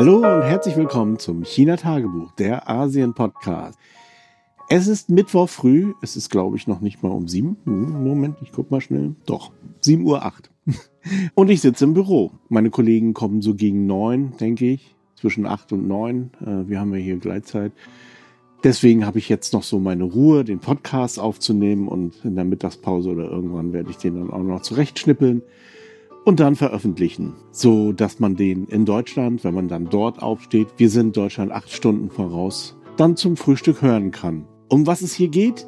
Hallo und herzlich willkommen zum China Tagebuch, der Asien Podcast. Es ist Mittwoch früh, es ist glaube ich noch nicht mal um sieben. Hm, Moment, ich guck mal schnell. Doch, sieben Uhr. acht. Und ich sitze im Büro. Meine Kollegen kommen so gegen neun, denke ich, zwischen acht und neun. Äh, wir haben ja hier Gleitzeit. Deswegen habe ich jetzt noch so meine Ruhe, den Podcast aufzunehmen und in der Mittagspause oder irgendwann werde ich den dann auch noch zurechtschnippeln und dann veröffentlichen, so dass man den in Deutschland, wenn man dann dort aufsteht, wir sind Deutschland acht Stunden voraus, dann zum Frühstück hören kann. Um was es hier geht?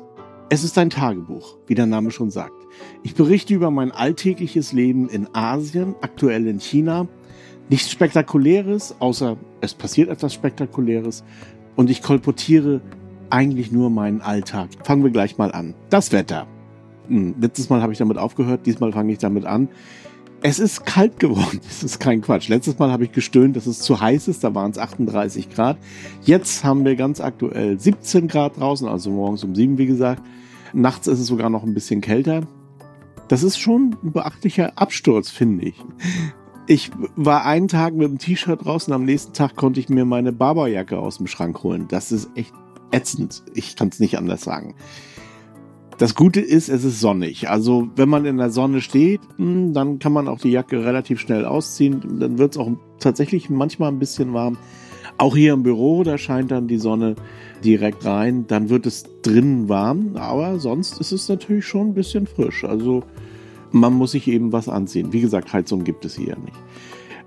Es ist ein Tagebuch, wie der Name schon sagt. Ich berichte über mein alltägliches Leben in Asien, aktuell in China. Nichts Spektakuläres, außer es passiert etwas Spektakuläres. Und ich kolportiere eigentlich nur meinen Alltag. Fangen wir gleich mal an. Das Wetter. Hm, letztes Mal habe ich damit aufgehört, diesmal fange ich damit an. Es ist kalt geworden. Das ist kein Quatsch. Letztes Mal habe ich gestöhnt, dass es zu heiß ist. Da waren es 38 Grad. Jetzt haben wir ganz aktuell 17 Grad draußen, also morgens um 7, wie gesagt. Nachts ist es sogar noch ein bisschen kälter. Das ist schon ein beachtlicher Absturz, finde ich. Ich war einen Tag mit dem T-Shirt draußen, am nächsten Tag konnte ich mir meine Barberjacke aus dem Schrank holen. Das ist echt ätzend. Ich kann es nicht anders sagen. Das Gute ist, es ist sonnig. Also wenn man in der Sonne steht, hm, dann kann man auch die Jacke relativ schnell ausziehen. Dann wird es auch tatsächlich manchmal ein bisschen warm. Auch hier im Büro, da scheint dann die Sonne direkt rein. Dann wird es drinnen warm, aber sonst ist es natürlich schon ein bisschen frisch. Also man muss sich eben was anziehen. Wie gesagt, Heizung gibt es hier nicht.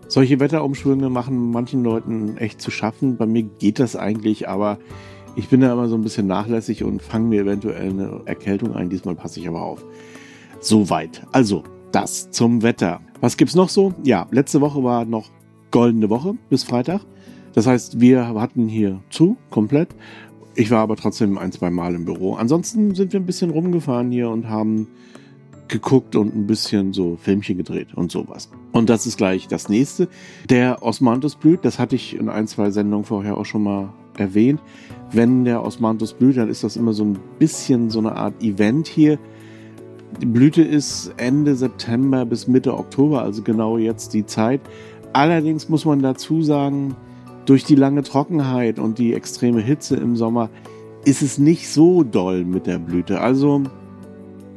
Solche Wetterumschwünge machen manchen Leuten echt zu schaffen. Bei mir geht das eigentlich, aber ich bin da immer so ein bisschen nachlässig und fange mir eventuell eine Erkältung ein. Diesmal passe ich aber auf. Soweit. Also, das zum Wetter. Was gibt's noch so? Ja, letzte Woche war noch goldene Woche bis Freitag. Das heißt, wir hatten hier zu, komplett. Ich war aber trotzdem ein, zwei Mal im Büro. Ansonsten sind wir ein bisschen rumgefahren hier und haben geguckt und ein bisschen so Filmchen gedreht und sowas. Und das ist gleich das nächste. Der Osmanthus blüht, das hatte ich in ein, zwei Sendungen vorher auch schon mal erwähnt. Wenn der Osmanthus blüht, dann ist das immer so ein bisschen so eine Art Event hier. Die Blüte ist Ende September bis Mitte Oktober, also genau jetzt die Zeit. Allerdings muss man dazu sagen, durch die lange Trockenheit und die extreme Hitze im Sommer ist es nicht so doll mit der Blüte. Also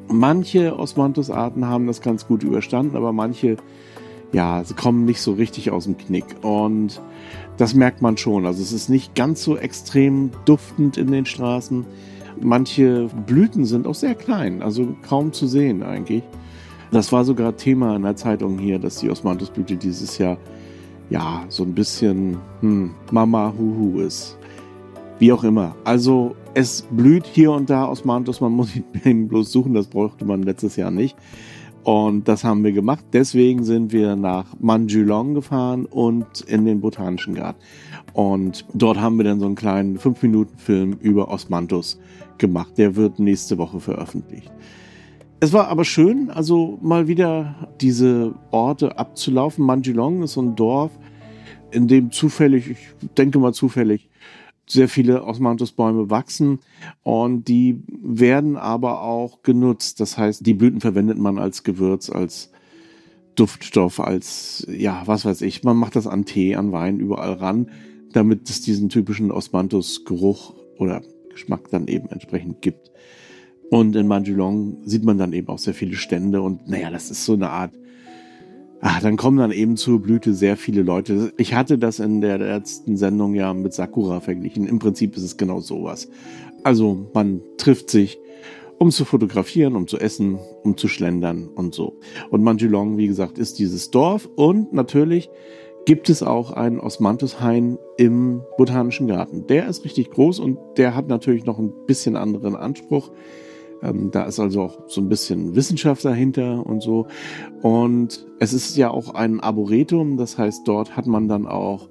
manche Osmanthus-Arten haben das ganz gut überstanden, aber manche, ja, sie kommen nicht so richtig aus dem Knick. Und das merkt man schon. Also es ist nicht ganz so extrem duftend in den Straßen. Manche Blüten sind auch sehr klein, also kaum zu sehen eigentlich. Das war sogar Thema in der Zeitung hier, dass die Osmanthusblüte dieses Jahr ja so ein bisschen hm, Mama Huhu ist. Wie auch immer. Also es blüht hier und da Osmanthus, man muss ihn bloß suchen, das brauchte man letztes Jahr nicht. Und das haben wir gemacht. Deswegen sind wir nach Manjulong gefahren und in den Botanischen Garten. Und dort haben wir dann so einen kleinen 5-Minuten-Film über Osmanthus gemacht. Der wird nächste Woche veröffentlicht. Es war aber schön, also mal wieder diese Orte abzulaufen. Manjulong ist so ein Dorf, in dem zufällig, ich denke mal zufällig, sehr viele Osmanthusbäume wachsen und die werden aber auch genutzt. Das heißt, die Blüten verwendet man als Gewürz, als Duftstoff, als, ja, was weiß ich. Man macht das an Tee, an Wein, überall ran, damit es diesen typischen Osmanthus-Geruch oder Geschmack dann eben entsprechend gibt. Und in Manjulong sieht man dann eben auch sehr viele Stände und naja, das ist so eine Art Ach, dann kommen dann eben zur Blüte sehr viele Leute. Ich hatte das in der letzten Sendung ja mit Sakura verglichen. Im Prinzip ist es genau sowas. Also man trifft sich, um zu fotografieren, um zu essen, um zu schlendern und so. Und Manjulong, wie gesagt, ist dieses Dorf und natürlich gibt es auch einen Osmanthushain im Botanischen Garten. Der ist richtig groß und der hat natürlich noch ein bisschen anderen Anspruch. Ähm, da ist also auch so ein bisschen Wissenschaft dahinter und so. Und es ist ja auch ein Arboretum, das heißt, dort hat man dann auch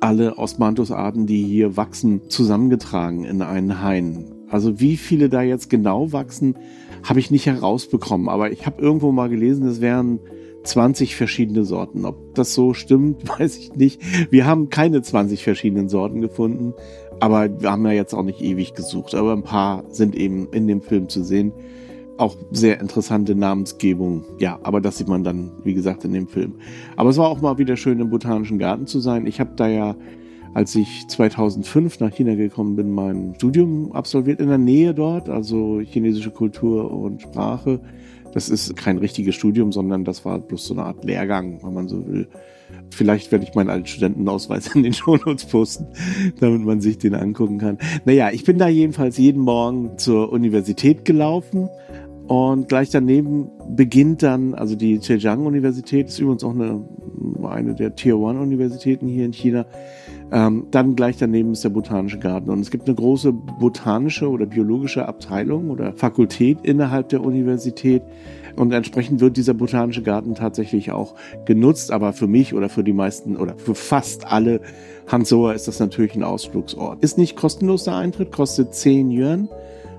alle Osmanthus-Arten, die hier wachsen, zusammengetragen in einen Hain. Also wie viele da jetzt genau wachsen, habe ich nicht herausbekommen. Aber ich habe irgendwo mal gelesen, es wären 20 verschiedene Sorten. Ob das so stimmt, weiß ich nicht. Wir haben keine 20 verschiedenen Sorten gefunden. Aber wir haben ja jetzt auch nicht ewig gesucht, aber ein paar sind eben in dem Film zu sehen. auch sehr interessante Namensgebung. Ja, aber das sieht man dann, wie gesagt, in dem Film. Aber es war auch mal wieder schön, im Botanischen Garten zu sein. Ich habe da ja, als ich 2005 nach China gekommen bin, mein Studium absolviert in der Nähe dort, also chinesische Kultur und Sprache. Das ist kein richtiges Studium, sondern das war bloß so eine Art Lehrgang, wenn man so will. Vielleicht werde ich meinen alten Studentenausweis in den Shownotes posten, damit man sich den angucken kann. Naja, ich bin da jedenfalls jeden Morgen zur Universität gelaufen und gleich daneben beginnt dann, also die Zhejiang-Universität ist übrigens auch eine, eine der Tier-One-Universitäten hier in China. Ähm, dann gleich daneben ist der Botanische Garten. Und es gibt eine große botanische oder biologische Abteilung oder Fakultät innerhalb der Universität. Und entsprechend wird dieser Botanische Garten tatsächlich auch genutzt. Aber für mich oder für die meisten oder für fast alle Hansoer ist das natürlich ein Ausflugsort. Ist nicht kostenlos der Eintritt, kostet 10 Yuan,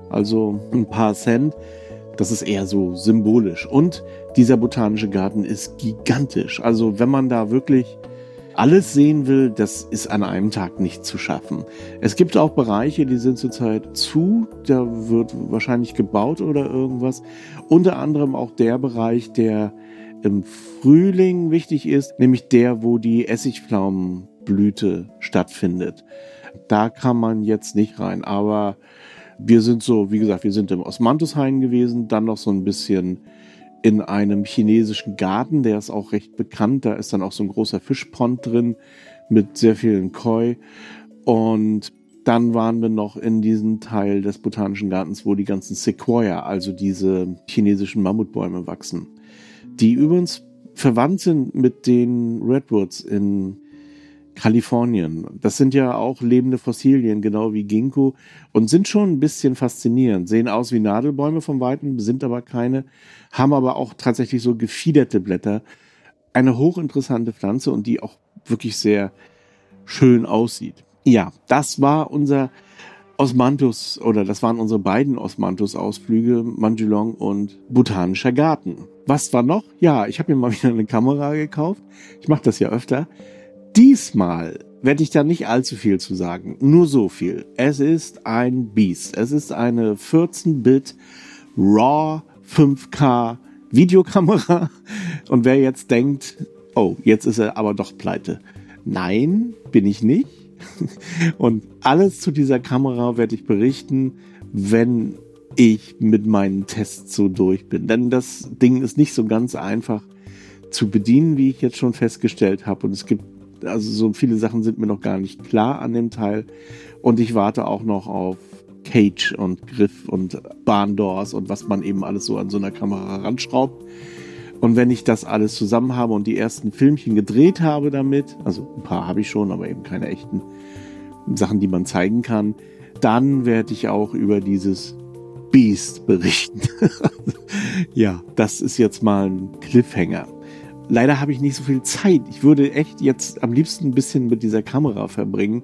also ein paar Cent. Das ist eher so symbolisch. Und dieser botanische Garten ist gigantisch. Also wenn man da wirklich alles sehen will, das ist an einem Tag nicht zu schaffen. Es gibt auch Bereiche, die sind zurzeit zu, da wird wahrscheinlich gebaut oder irgendwas. Unter anderem auch der Bereich, der im Frühling wichtig ist, nämlich der, wo die Essigpflaumenblüte stattfindet. Da kann man jetzt nicht rein, aber wir sind so, wie gesagt, wir sind im Osmanthushain gewesen, dann noch so ein bisschen in einem chinesischen Garten, der ist auch recht bekannt. Da ist dann auch so ein großer Fischpond drin mit sehr vielen Koi. Und dann waren wir noch in diesem Teil des Botanischen Gartens, wo die ganzen Sequoia, also diese chinesischen Mammutbäume wachsen, die übrigens verwandt sind mit den Redwoods in Kalifornien. Das sind ja auch lebende Fossilien, genau wie Ginkgo, und sind schon ein bisschen faszinierend. Sehen aus wie Nadelbäume vom Weiten, sind aber keine, haben aber auch tatsächlich so gefiederte Blätter. Eine hochinteressante Pflanze und die auch wirklich sehr schön aussieht. Ja, das war unser Osmanthus oder das waren unsere beiden Osmanthus-Ausflüge, Manjulong und Botanischer Garten. Was war noch? Ja, ich habe mir mal wieder eine Kamera gekauft. Ich mache das ja öfter Diesmal werde ich da nicht allzu viel zu sagen. Nur so viel. Es ist ein Biest. Es ist eine 14-Bit RAW 5K Videokamera. Und wer jetzt denkt, oh, jetzt ist er aber doch pleite. Nein, bin ich nicht. Und alles zu dieser Kamera werde ich berichten, wenn ich mit meinen Tests so durch bin. Denn das Ding ist nicht so ganz einfach zu bedienen, wie ich jetzt schon festgestellt habe. Und es gibt also so viele Sachen sind mir noch gar nicht klar an dem Teil. Und ich warte auch noch auf Cage und Griff und Barndoors und was man eben alles so an so einer Kamera ranschraubt. Und wenn ich das alles zusammen habe und die ersten Filmchen gedreht habe damit, also ein paar habe ich schon, aber eben keine echten Sachen, die man zeigen kann, dann werde ich auch über dieses Beast berichten. ja, das ist jetzt mal ein Cliffhanger. Leider habe ich nicht so viel Zeit. Ich würde echt jetzt am liebsten ein bisschen mit dieser Kamera verbringen.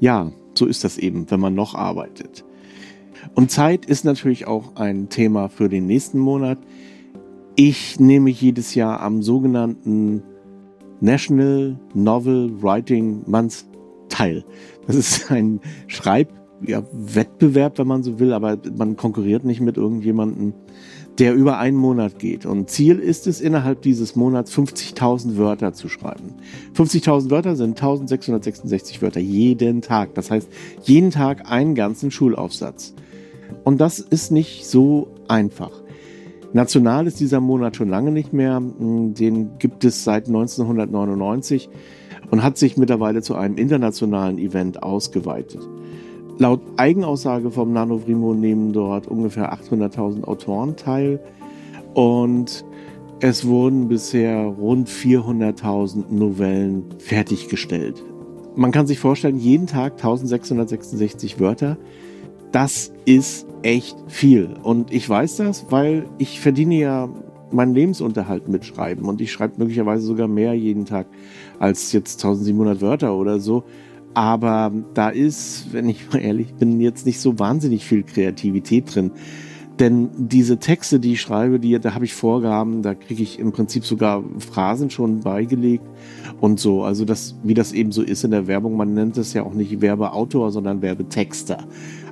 Ja, so ist das eben, wenn man noch arbeitet. Und Zeit ist natürlich auch ein Thema für den nächsten Monat. Ich nehme jedes Jahr am sogenannten National Novel Writing Month teil. Das ist ein Schreibwettbewerb, ja, wenn man so will, aber man konkurriert nicht mit irgendjemandem der über einen Monat geht. Und Ziel ist es, innerhalb dieses Monats 50.000 Wörter zu schreiben. 50.000 Wörter sind 1666 Wörter jeden Tag. Das heißt, jeden Tag einen ganzen Schulaufsatz. Und das ist nicht so einfach. National ist dieser Monat schon lange nicht mehr. Den gibt es seit 1999 und hat sich mittlerweile zu einem internationalen Event ausgeweitet. Laut Eigenaussage vom Nanovrimo nehmen dort ungefähr 800.000 Autoren teil und es wurden bisher rund 400.000 Novellen fertiggestellt. Man kann sich vorstellen, jeden Tag 1666 Wörter. Das ist echt viel. Und ich weiß das, weil ich verdiene ja meinen Lebensunterhalt mit Schreiben und ich schreibe möglicherweise sogar mehr jeden Tag als jetzt 1700 Wörter oder so. Aber da ist, wenn ich mal ehrlich bin, jetzt nicht so wahnsinnig viel Kreativität drin. Denn diese Texte, die ich schreibe, die, da habe ich Vorgaben, da kriege ich im Prinzip sogar Phrasen schon beigelegt und so. Also das, wie das eben so ist in der Werbung, man nennt es ja auch nicht Werbeautor, sondern Werbetexter.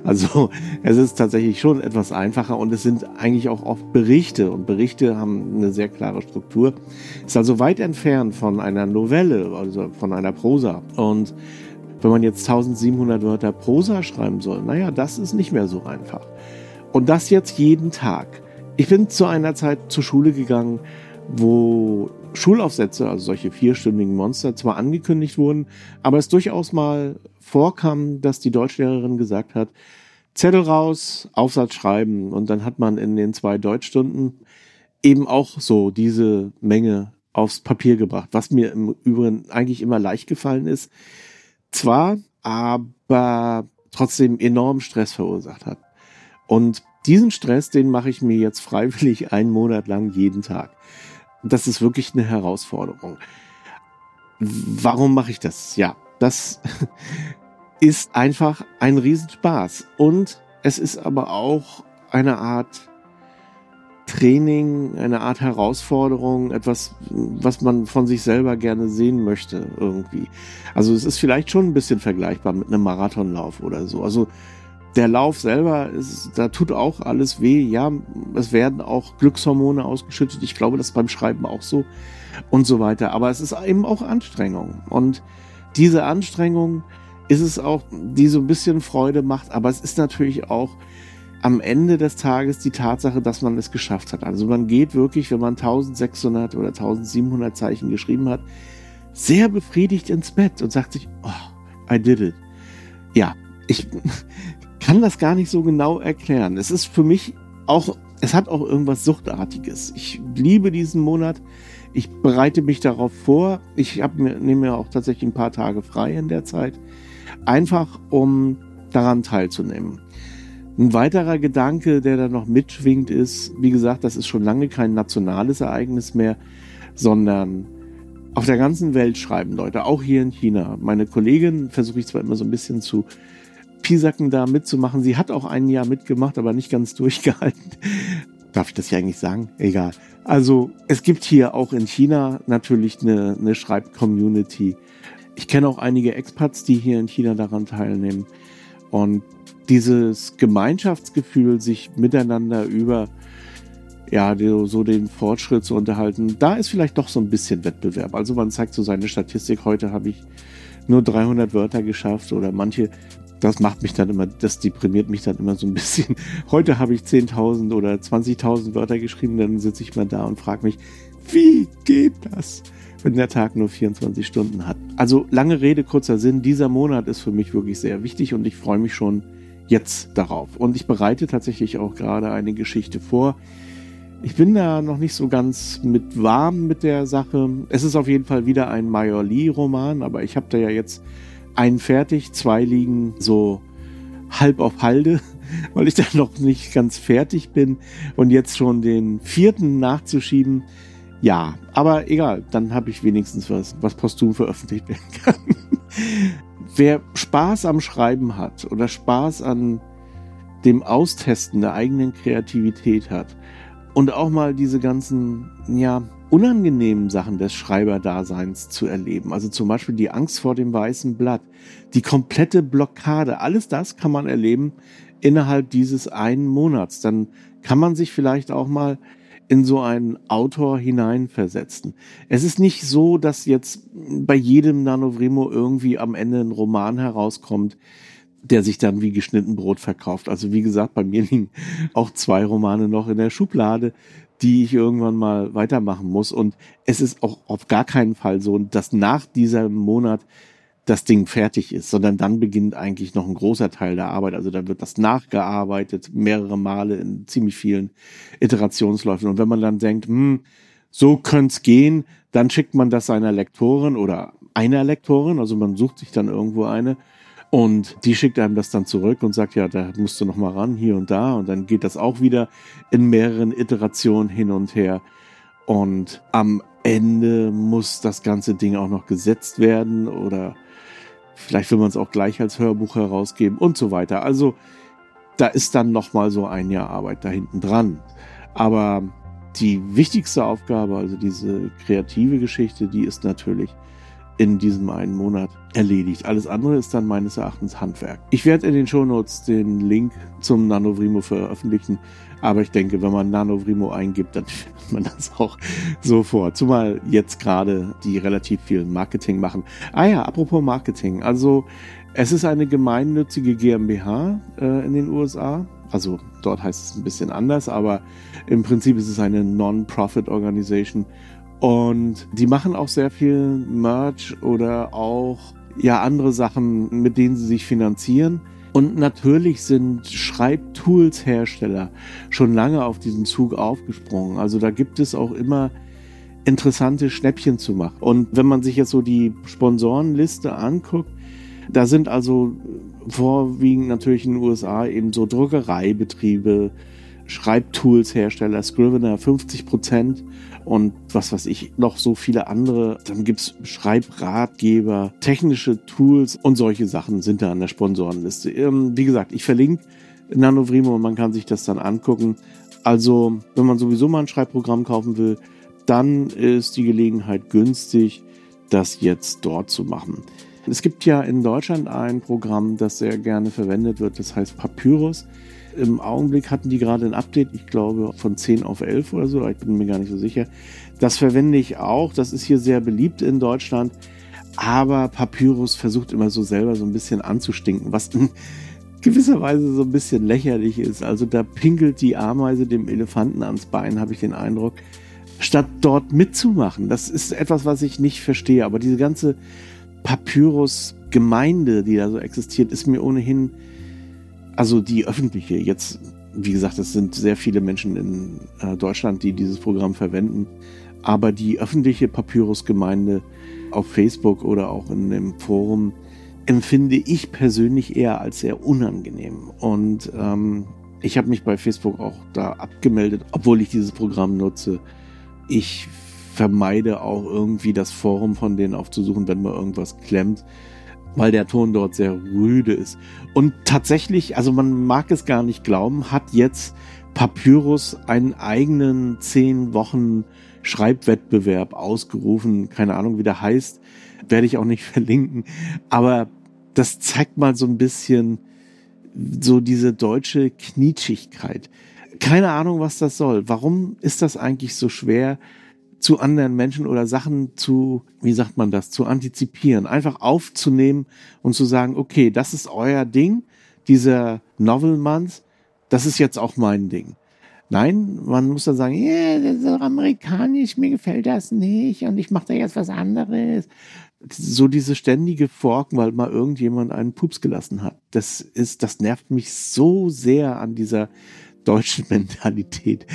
Also es ist tatsächlich schon etwas einfacher und es sind eigentlich auch oft Berichte und Berichte haben eine sehr klare Struktur. Ist also weit entfernt von einer Novelle, also von einer Prosa. Und wenn man jetzt 1700 Wörter Prosa schreiben soll, naja, das ist nicht mehr so einfach. Und das jetzt jeden Tag. Ich bin zu einer Zeit zur Schule gegangen, wo Schulaufsätze, also solche vierstündigen Monster, zwar angekündigt wurden, aber es durchaus mal vorkam, dass die Deutschlehrerin gesagt hat, Zettel raus, Aufsatz schreiben und dann hat man in den zwei Deutschstunden eben auch so diese Menge aufs Papier gebracht, was mir im Übrigen eigentlich immer leicht gefallen ist. Zwar, aber trotzdem enorm Stress verursacht hat. Und diesen Stress, den mache ich mir jetzt freiwillig einen Monat lang jeden Tag. Das ist wirklich eine Herausforderung. Warum mache ich das? Ja, das ist einfach ein Riesenspaß. Und es ist aber auch eine Art Training, eine Art Herausforderung, etwas, was man von sich selber gerne sehen möchte irgendwie. Also es ist vielleicht schon ein bisschen vergleichbar mit einem Marathonlauf oder so. Also der Lauf selber, ist, da tut auch alles weh. Ja, es werden auch Glückshormone ausgeschüttet. Ich glaube, das ist beim Schreiben auch so und so weiter. Aber es ist eben auch Anstrengung. Und diese Anstrengung ist es auch, die so ein bisschen Freude macht. Aber es ist natürlich auch am Ende des Tages die Tatsache, dass man es geschafft hat. Also man geht wirklich, wenn man 1600 oder 1700 Zeichen geschrieben hat, sehr befriedigt ins Bett und sagt sich, oh, I did it. Ja, ich kann das gar nicht so genau erklären. Es ist für mich auch, es hat auch irgendwas Suchtartiges. Ich liebe diesen Monat. Ich bereite mich darauf vor. Ich nehme mir auch tatsächlich ein paar Tage frei in der Zeit. Einfach um daran teilzunehmen. Ein weiterer Gedanke, der da noch mitschwingt, ist, wie gesagt, das ist schon lange kein nationales Ereignis mehr, sondern auf der ganzen Welt schreiben Leute, auch hier in China. Meine Kollegin versuche ich zwar immer so ein bisschen zu Piesacken da mitzumachen. Sie hat auch ein Jahr mitgemacht, aber nicht ganz durchgehalten. Darf ich das hier eigentlich sagen? Egal. Also es gibt hier auch in China natürlich eine, eine Schreib-Community. Ich kenne auch einige Expats, die hier in China daran teilnehmen. Und dieses Gemeinschaftsgefühl, sich miteinander über ja, so den Fortschritt zu unterhalten, da ist vielleicht doch so ein bisschen Wettbewerb. Also man zeigt so seine Statistik, heute habe ich nur 300 Wörter geschafft oder manche, das macht mich dann immer, das deprimiert mich dann immer so ein bisschen. Heute habe ich 10.000 oder 20.000 Wörter geschrieben, dann sitze ich mal da und frage mich, wie geht das, wenn der Tag nur 24 Stunden hat? Also lange Rede, kurzer Sinn, dieser Monat ist für mich wirklich sehr wichtig und ich freue mich schon jetzt darauf. Und ich bereite tatsächlich auch gerade eine Geschichte vor. Ich bin da noch nicht so ganz mit warm mit der Sache. Es ist auf jeden Fall wieder ein Major Lee-Roman, aber ich habe da ja jetzt einen fertig, zwei liegen so halb auf Halde, weil ich da noch nicht ganz fertig bin und jetzt schon den vierten nachzuschieben. Ja, aber egal, dann habe ich wenigstens was, was posthum veröffentlicht werden kann. wer Spaß am Schreiben hat oder Spaß an dem Austesten der eigenen Kreativität hat und auch mal diese ganzen, ja, unangenehmen Sachen des Schreiberdaseins zu erleben. Also zum Beispiel die Angst vor dem weißen Blatt, die komplette Blockade, alles das kann man erleben innerhalb dieses einen Monats. Dann kann man sich vielleicht auch mal in so einen Autor hineinversetzen. Es ist nicht so, dass jetzt bei jedem Nanovrimo irgendwie am Ende ein Roman herauskommt, der sich dann wie geschnitten Brot verkauft. Also wie gesagt, bei mir liegen auch zwei Romane noch in der Schublade, die ich irgendwann mal weitermachen muss. Und es ist auch auf gar keinen Fall so, dass nach diesem Monat das Ding fertig ist, sondern dann beginnt eigentlich noch ein großer Teil der Arbeit. Also da wird das nachgearbeitet, mehrere Male in ziemlich vielen Iterationsläufen. Und wenn man dann denkt, hm, so könnte es gehen, dann schickt man das seiner Lektorin oder einer Lektorin, also man sucht sich dann irgendwo eine und die schickt einem das dann zurück und sagt, ja, da musst du noch mal ran, hier und da. Und dann geht das auch wieder in mehreren Iterationen hin und her. Und am Ende muss das ganze Ding auch noch gesetzt werden oder Vielleicht will man es auch gleich als Hörbuch herausgeben und so weiter. Also da ist dann noch mal so ein Jahr Arbeit da hinten dran. Aber die wichtigste Aufgabe, also diese kreative Geschichte, die ist natürlich in diesem einen Monat erledigt. Alles andere ist dann meines Erachtens Handwerk. Ich werde in den Shownotes den Link zum Nanovrimo veröffentlichen, aber ich denke, wenn man Nanovrimo eingibt, dann findet man das auch sofort. Zumal jetzt gerade die relativ viel Marketing machen. Ah ja, apropos Marketing. Also es ist eine gemeinnützige GmbH äh, in den USA. Also dort heißt es ein bisschen anders, aber im Prinzip ist es eine Non-Profit Organisation und die machen auch sehr viel Merch oder auch ja andere Sachen, mit denen sie sich finanzieren. Und natürlich sind Schreibtools-Hersteller schon lange auf diesen Zug aufgesprungen. Also da gibt es auch immer interessante Schnäppchen zu machen. Und wenn man sich jetzt so die Sponsorenliste anguckt, da sind also vorwiegend natürlich in den USA eben so Druckereibetriebe, Schreibtools-Hersteller, Scrivener 50 Prozent und was weiß ich, noch so viele andere. Dann gibt's Schreibratgeber, technische Tools und solche Sachen sind da an der Sponsorenliste. Ähm, wie gesagt, ich verlinke Nanovrimo und man kann sich das dann angucken. Also, wenn man sowieso mal ein Schreibprogramm kaufen will, dann ist die Gelegenheit günstig, das jetzt dort zu machen. Es gibt ja in Deutschland ein Programm, das sehr gerne verwendet wird, das heißt Papyrus. Im Augenblick hatten die gerade ein Update, ich glaube von 10 auf 11 oder so, ich bin mir gar nicht so sicher. Das verwende ich auch, das ist hier sehr beliebt in Deutschland. Aber Papyrus versucht immer so selber so ein bisschen anzustinken, was in gewisser Weise so ein bisschen lächerlich ist. Also da pinkelt die Ameise dem Elefanten ans Bein, habe ich den Eindruck, statt dort mitzumachen. Das ist etwas, was ich nicht verstehe. Aber diese ganze Papyrus-Gemeinde, die da so existiert, ist mir ohnehin also die öffentliche, jetzt, wie gesagt, es sind sehr viele Menschen in äh, Deutschland, die dieses Programm verwenden, aber die öffentliche Papyrus-Gemeinde auf Facebook oder auch in dem Forum empfinde ich persönlich eher als sehr unangenehm. Und ähm, ich habe mich bei Facebook auch da abgemeldet, obwohl ich dieses Programm nutze. Ich vermeide auch irgendwie das Forum von denen aufzusuchen, wenn mal irgendwas klemmt weil der Ton dort sehr rüde ist. Und tatsächlich, also man mag es gar nicht glauben, hat jetzt Papyrus einen eigenen zehn Wochen Schreibwettbewerb ausgerufen. Keine Ahnung, wie der heißt. Werde ich auch nicht verlinken. Aber das zeigt mal so ein bisschen so diese deutsche Knietschigkeit. Keine Ahnung, was das soll. Warum ist das eigentlich so schwer, zu anderen Menschen oder Sachen zu, wie sagt man das, zu antizipieren, einfach aufzunehmen und zu sagen, okay, das ist euer Ding, dieser Novel Month, das ist jetzt auch mein Ding. Nein, man muss dann sagen, yeah, das ist amerikanisch, mir gefällt das nicht und ich mache da jetzt was anderes. So diese ständige Forken, weil mal irgendjemand einen Pups gelassen hat. Das ist, das nervt mich so sehr an dieser deutschen Mentalität.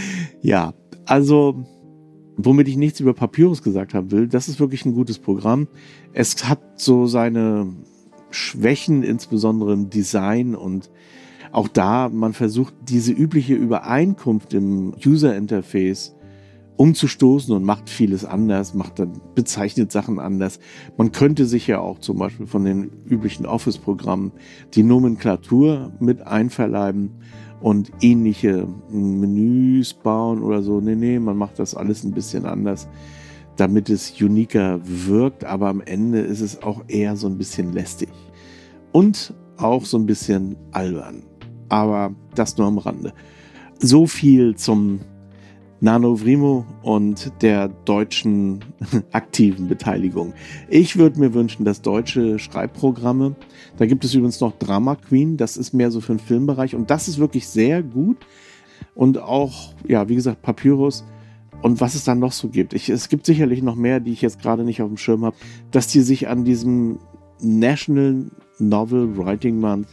Ja, also Womit ich nichts über Papyrus gesagt haben will, das ist wirklich ein gutes Programm. Es hat so seine Schwächen, insbesondere im Design und auch da, man versucht diese übliche Übereinkunft im User Interface umzustoßen und macht vieles anders, macht dann bezeichnet Sachen anders. Man könnte sich ja auch zum Beispiel von den üblichen Office-Programmen die Nomenklatur mit einverleiben und ähnliche Menüs bauen oder so. Nee, nee, man macht das alles ein bisschen anders, damit es uniker wirkt, aber am Ende ist es auch eher so ein bisschen lästig. Und auch so ein bisschen albern. Aber das nur am Rande. So viel zum Nanovrimo und der deutschen aktiven Beteiligung. Ich würde mir wünschen, dass deutsche Schreibprogramme, da gibt es übrigens noch Drama Queen, das ist mehr so für den Filmbereich und das ist wirklich sehr gut. Und auch, ja, wie gesagt, Papyrus und was es dann noch so gibt. Ich, es gibt sicherlich noch mehr, die ich jetzt gerade nicht auf dem Schirm habe, dass die sich an diesem National Novel Writing Month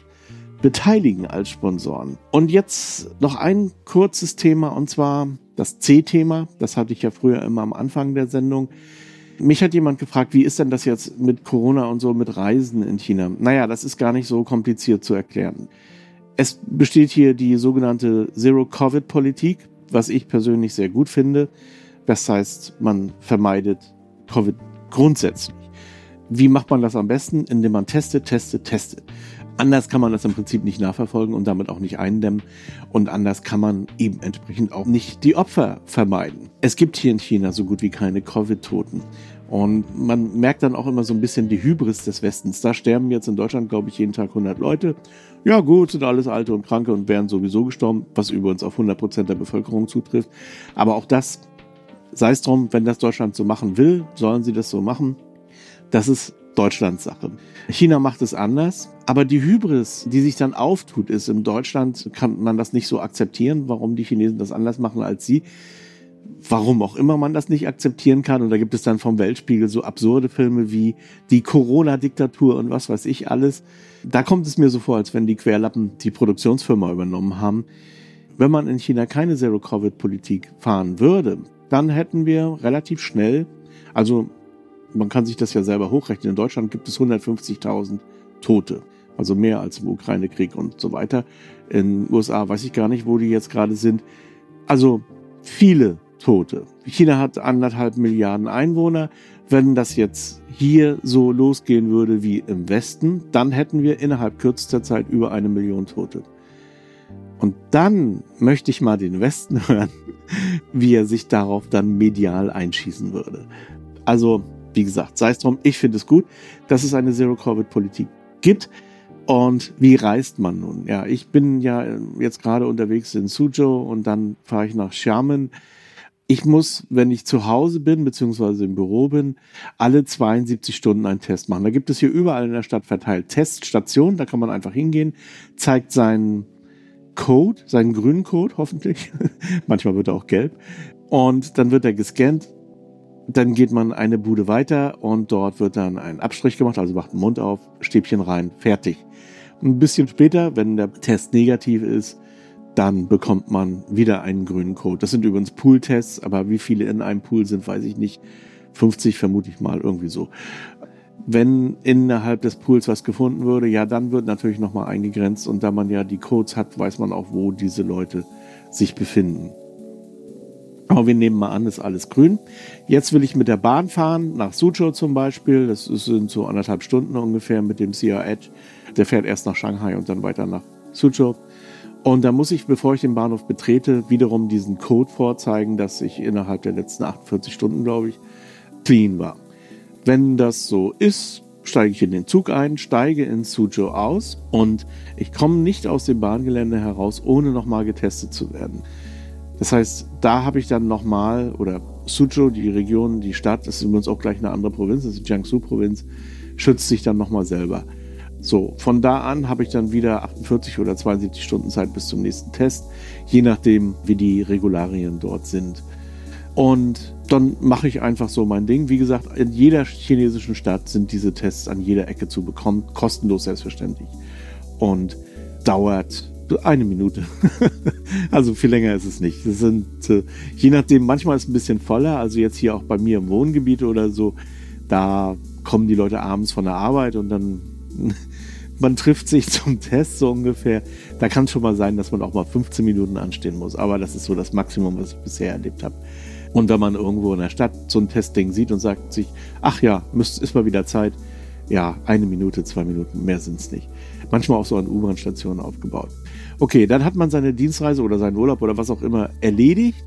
beteiligen als Sponsoren. Und jetzt noch ein kurzes Thema und zwar das C-Thema. Das hatte ich ja früher immer am Anfang der Sendung. Mich hat jemand gefragt, wie ist denn das jetzt mit Corona und so mit Reisen in China? Naja, das ist gar nicht so kompliziert zu erklären. Es besteht hier die sogenannte Zero-Covid-Politik, was ich persönlich sehr gut finde. Das heißt, man vermeidet Covid grundsätzlich. Wie macht man das am besten? Indem man testet, testet, testet. Anders kann man das im Prinzip nicht nachverfolgen und damit auch nicht eindämmen. Und anders kann man eben entsprechend auch nicht die Opfer vermeiden. Es gibt hier in China so gut wie keine Covid-Toten. Und man merkt dann auch immer so ein bisschen die Hybris des Westens. Da sterben jetzt in Deutschland, glaube ich, jeden Tag 100 Leute. Ja gut, sind alles Alte und Kranke und wären sowieso gestorben, was übrigens auf 100 Prozent der Bevölkerung zutrifft. Aber auch das, sei es drum, wenn das Deutschland so machen will, sollen sie das so machen. Das ist Deutschlands Sache. China macht es anders, aber die Hybris, die sich dann auftut, ist, in Deutschland kann man das nicht so akzeptieren, warum die Chinesen das anders machen als sie warum auch immer man das nicht akzeptieren kann. Und da gibt es dann vom Weltspiegel so absurde Filme wie die Corona-Diktatur und was weiß ich alles. Da kommt es mir so vor, als wenn die Querlappen die Produktionsfirma übernommen haben. Wenn man in China keine Zero-Covid-Politik fahren würde, dann hätten wir relativ schnell, also man kann sich das ja selber hochrechnen, in Deutschland gibt es 150.000 Tote, also mehr als im Ukraine-Krieg und so weiter. In den USA weiß ich gar nicht, wo die jetzt gerade sind. Also viele Tote. China hat anderthalb Milliarden Einwohner. Wenn das jetzt hier so losgehen würde wie im Westen, dann hätten wir innerhalb kürzester Zeit über eine Million Tote. Und dann möchte ich mal den Westen hören, wie er sich darauf dann medial einschießen würde. Also, wie gesagt, sei es drum, ich finde es gut, dass es eine Zero-Covid-Politik gibt. Und wie reist man nun? Ja, ich bin ja jetzt gerade unterwegs in Suzhou und dann fahre ich nach Xiamen ich muss, wenn ich zu Hause bin, beziehungsweise im Büro bin, alle 72 Stunden einen Test machen. Da gibt es hier überall in der Stadt verteilt Teststationen, da kann man einfach hingehen, zeigt seinen Code, seinen grünen Code hoffentlich. Manchmal wird er auch gelb. Und dann wird er gescannt. Dann geht man eine Bude weiter und dort wird dann ein Abstrich gemacht, also macht den Mund auf, Stäbchen rein, fertig. Ein bisschen später, wenn der Test negativ ist, dann bekommt man wieder einen grünen Code. Das sind übrigens Pool-Tests, aber wie viele in einem Pool sind, weiß ich nicht. 50 vermute ich mal, irgendwie so. Wenn innerhalb des Pools was gefunden würde, ja, dann wird natürlich nochmal eingegrenzt und da man ja die Codes hat, weiß man auch, wo diese Leute sich befinden. Aber wir nehmen mal an, ist alles grün. Jetzt will ich mit der Bahn fahren, nach Suzhou zum Beispiel. Das sind so anderthalb Stunden ungefähr mit dem CR Edge. Der fährt erst nach Shanghai und dann weiter nach Suzhou. Und da muss ich, bevor ich den Bahnhof betrete, wiederum diesen Code vorzeigen, dass ich innerhalb der letzten 48 Stunden, glaube ich, clean war. Wenn das so ist, steige ich in den Zug ein, steige in Suzhou aus und ich komme nicht aus dem Bahngelände heraus, ohne nochmal getestet zu werden. Das heißt, da habe ich dann nochmal, oder Suzhou, die Region, die Stadt, das ist übrigens auch gleich eine andere Provinz, das ist die Jiangsu-Provinz, schützt sich dann nochmal selber. So, von da an habe ich dann wieder 48 oder 72 Stunden Zeit bis zum nächsten Test, je nachdem, wie die Regularien dort sind. Und dann mache ich einfach so mein Ding. Wie gesagt, in jeder chinesischen Stadt sind diese Tests an jeder Ecke zu bekommen, kostenlos selbstverständlich. Und dauert eine Minute. also viel länger ist es nicht. Das sind, äh, je nachdem, manchmal ist es ein bisschen voller. Also jetzt hier auch bei mir im Wohngebiet oder so, da kommen die Leute abends von der Arbeit und dann man trifft sich zum Test so ungefähr. Da kann es schon mal sein, dass man auch mal 15 Minuten anstehen muss. Aber das ist so das Maximum, was ich bisher erlebt habe. Und wenn man irgendwo in der Stadt so ein Testding sieht und sagt sich, ach ja, müsst, ist mal wieder Zeit. Ja, eine Minute, zwei Minuten, mehr sind es nicht. Manchmal auch so an U-Bahn-Stationen aufgebaut. Okay, dann hat man seine Dienstreise oder seinen Urlaub oder was auch immer erledigt.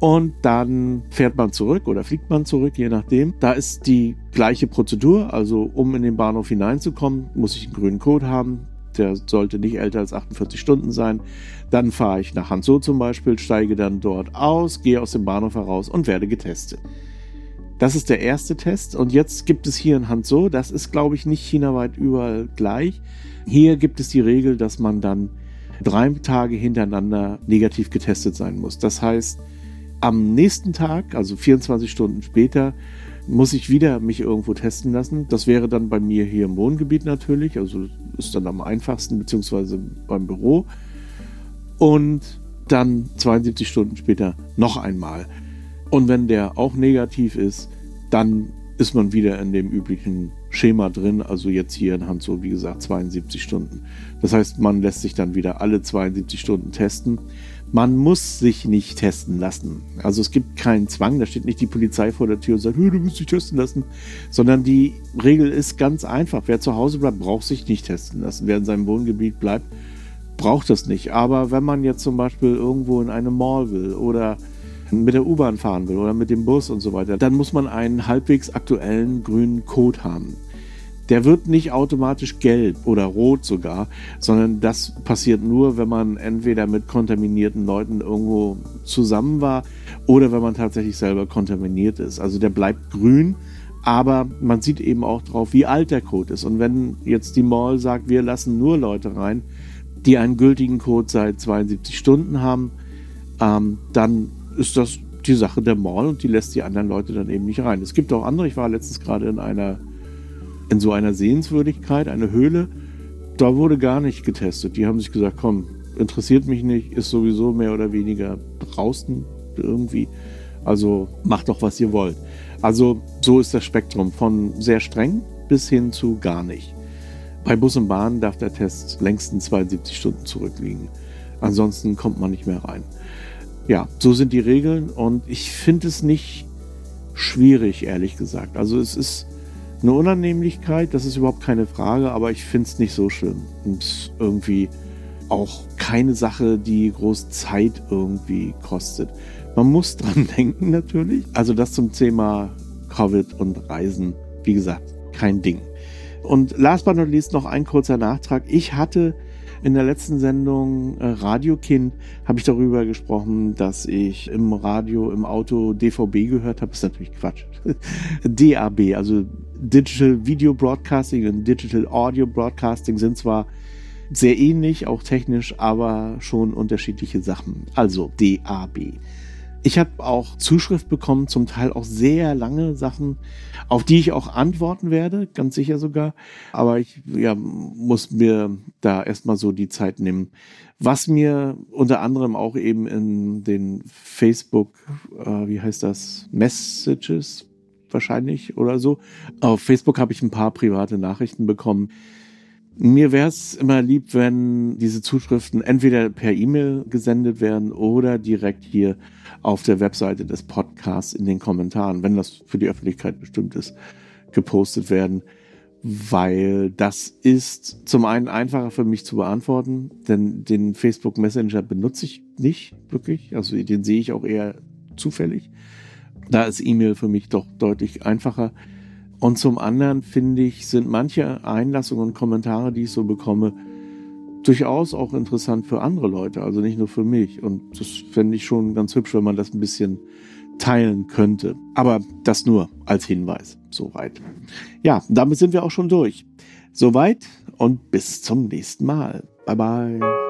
Und dann fährt man zurück oder fliegt man zurück, je nachdem. Da ist die gleiche Prozedur. Also um in den Bahnhof hineinzukommen, muss ich einen grünen Code haben. Der sollte nicht älter als 48 Stunden sein. Dann fahre ich nach Hanzhou zum Beispiel, steige dann dort aus, gehe aus dem Bahnhof heraus und werde getestet. Das ist der erste Test. Und jetzt gibt es hier in Hanzhou, das ist glaube ich nicht chinaweit überall gleich. Hier gibt es die Regel, dass man dann drei Tage hintereinander negativ getestet sein muss. Das heißt, am nächsten Tag, also 24 Stunden später, muss ich wieder mich irgendwo testen lassen. Das wäre dann bei mir hier im Wohngebiet natürlich, also ist dann am einfachsten, beziehungsweise beim Büro. Und dann 72 Stunden später noch einmal. Und wenn der auch negativ ist, dann ist man wieder in dem üblichen Schema drin. Also jetzt hier in Hand wie gesagt, 72 Stunden. Das heißt, man lässt sich dann wieder alle 72 Stunden testen. Man muss sich nicht testen lassen. Also es gibt keinen Zwang, da steht nicht die Polizei vor der Tür und sagt, du musst dich testen lassen, sondern die Regel ist ganz einfach. Wer zu Hause bleibt, braucht sich nicht testen lassen. Wer in seinem Wohngebiet bleibt, braucht das nicht. Aber wenn man jetzt zum Beispiel irgendwo in eine Mall will oder mit der U-Bahn fahren will oder mit dem Bus und so weiter, dann muss man einen halbwegs aktuellen grünen Code haben. Der wird nicht automatisch gelb oder rot sogar, sondern das passiert nur, wenn man entweder mit kontaminierten Leuten irgendwo zusammen war oder wenn man tatsächlich selber kontaminiert ist. Also der bleibt grün, aber man sieht eben auch drauf, wie alt der Code ist. Und wenn jetzt die Mall sagt, wir lassen nur Leute rein, die einen gültigen Code seit 72 Stunden haben, ähm, dann ist das die Sache der Mall und die lässt die anderen Leute dann eben nicht rein. Es gibt auch andere, ich war letztens gerade in einer, in so einer Sehenswürdigkeit, eine Höhle, da wurde gar nicht getestet. Die haben sich gesagt, komm, interessiert mich nicht, ist sowieso mehr oder weniger draußen irgendwie. Also macht doch, was ihr wollt. Also so ist das Spektrum von sehr streng bis hin zu gar nicht. Bei Bus und Bahn darf der Test längstens 72 Stunden zurückliegen. Ansonsten kommt man nicht mehr rein. Ja, so sind die Regeln und ich finde es nicht schwierig, ehrlich gesagt. Also es ist eine Unannehmlichkeit, das ist überhaupt keine Frage, aber ich finde es nicht so schlimm. Und irgendwie auch keine Sache, die groß Zeit irgendwie kostet. Man muss dran denken natürlich. Also das zum Thema Covid und Reisen, wie gesagt, kein Ding. Und last but not least noch ein kurzer Nachtrag. Ich hatte in der letzten Sendung äh, Radiokind habe ich darüber gesprochen, dass ich im Radio, im Auto DVB gehört habe. Ist natürlich Quatsch. DAB, also Digital Video Broadcasting und Digital Audio Broadcasting sind zwar sehr ähnlich, auch technisch, aber schon unterschiedliche Sachen. Also DAB. Ich habe auch Zuschrift bekommen, zum Teil auch sehr lange Sachen, auf die ich auch antworten werde, ganz sicher sogar. Aber ich ja, muss mir da erstmal so die Zeit nehmen. Was mir unter anderem auch eben in den Facebook, äh, wie heißt das, Messages wahrscheinlich oder so. Auf Facebook habe ich ein paar private Nachrichten bekommen. Mir wäre es immer lieb, wenn diese Zuschriften entweder per E-Mail gesendet werden oder direkt hier auf der Webseite des Podcasts in den Kommentaren, wenn das für die Öffentlichkeit bestimmt ist, gepostet werden, weil das ist zum einen einfacher für mich zu beantworten, denn den Facebook Messenger benutze ich nicht wirklich, also den sehe ich auch eher zufällig. Da ist E-Mail für mich doch deutlich einfacher. Und zum anderen finde ich, sind manche Einlassungen und Kommentare, die ich so bekomme, durchaus auch interessant für andere Leute, also nicht nur für mich. Und das fände ich schon ganz hübsch, wenn man das ein bisschen teilen könnte. Aber das nur als Hinweis. Soweit. Ja, damit sind wir auch schon durch. Soweit und bis zum nächsten Mal. Bye bye.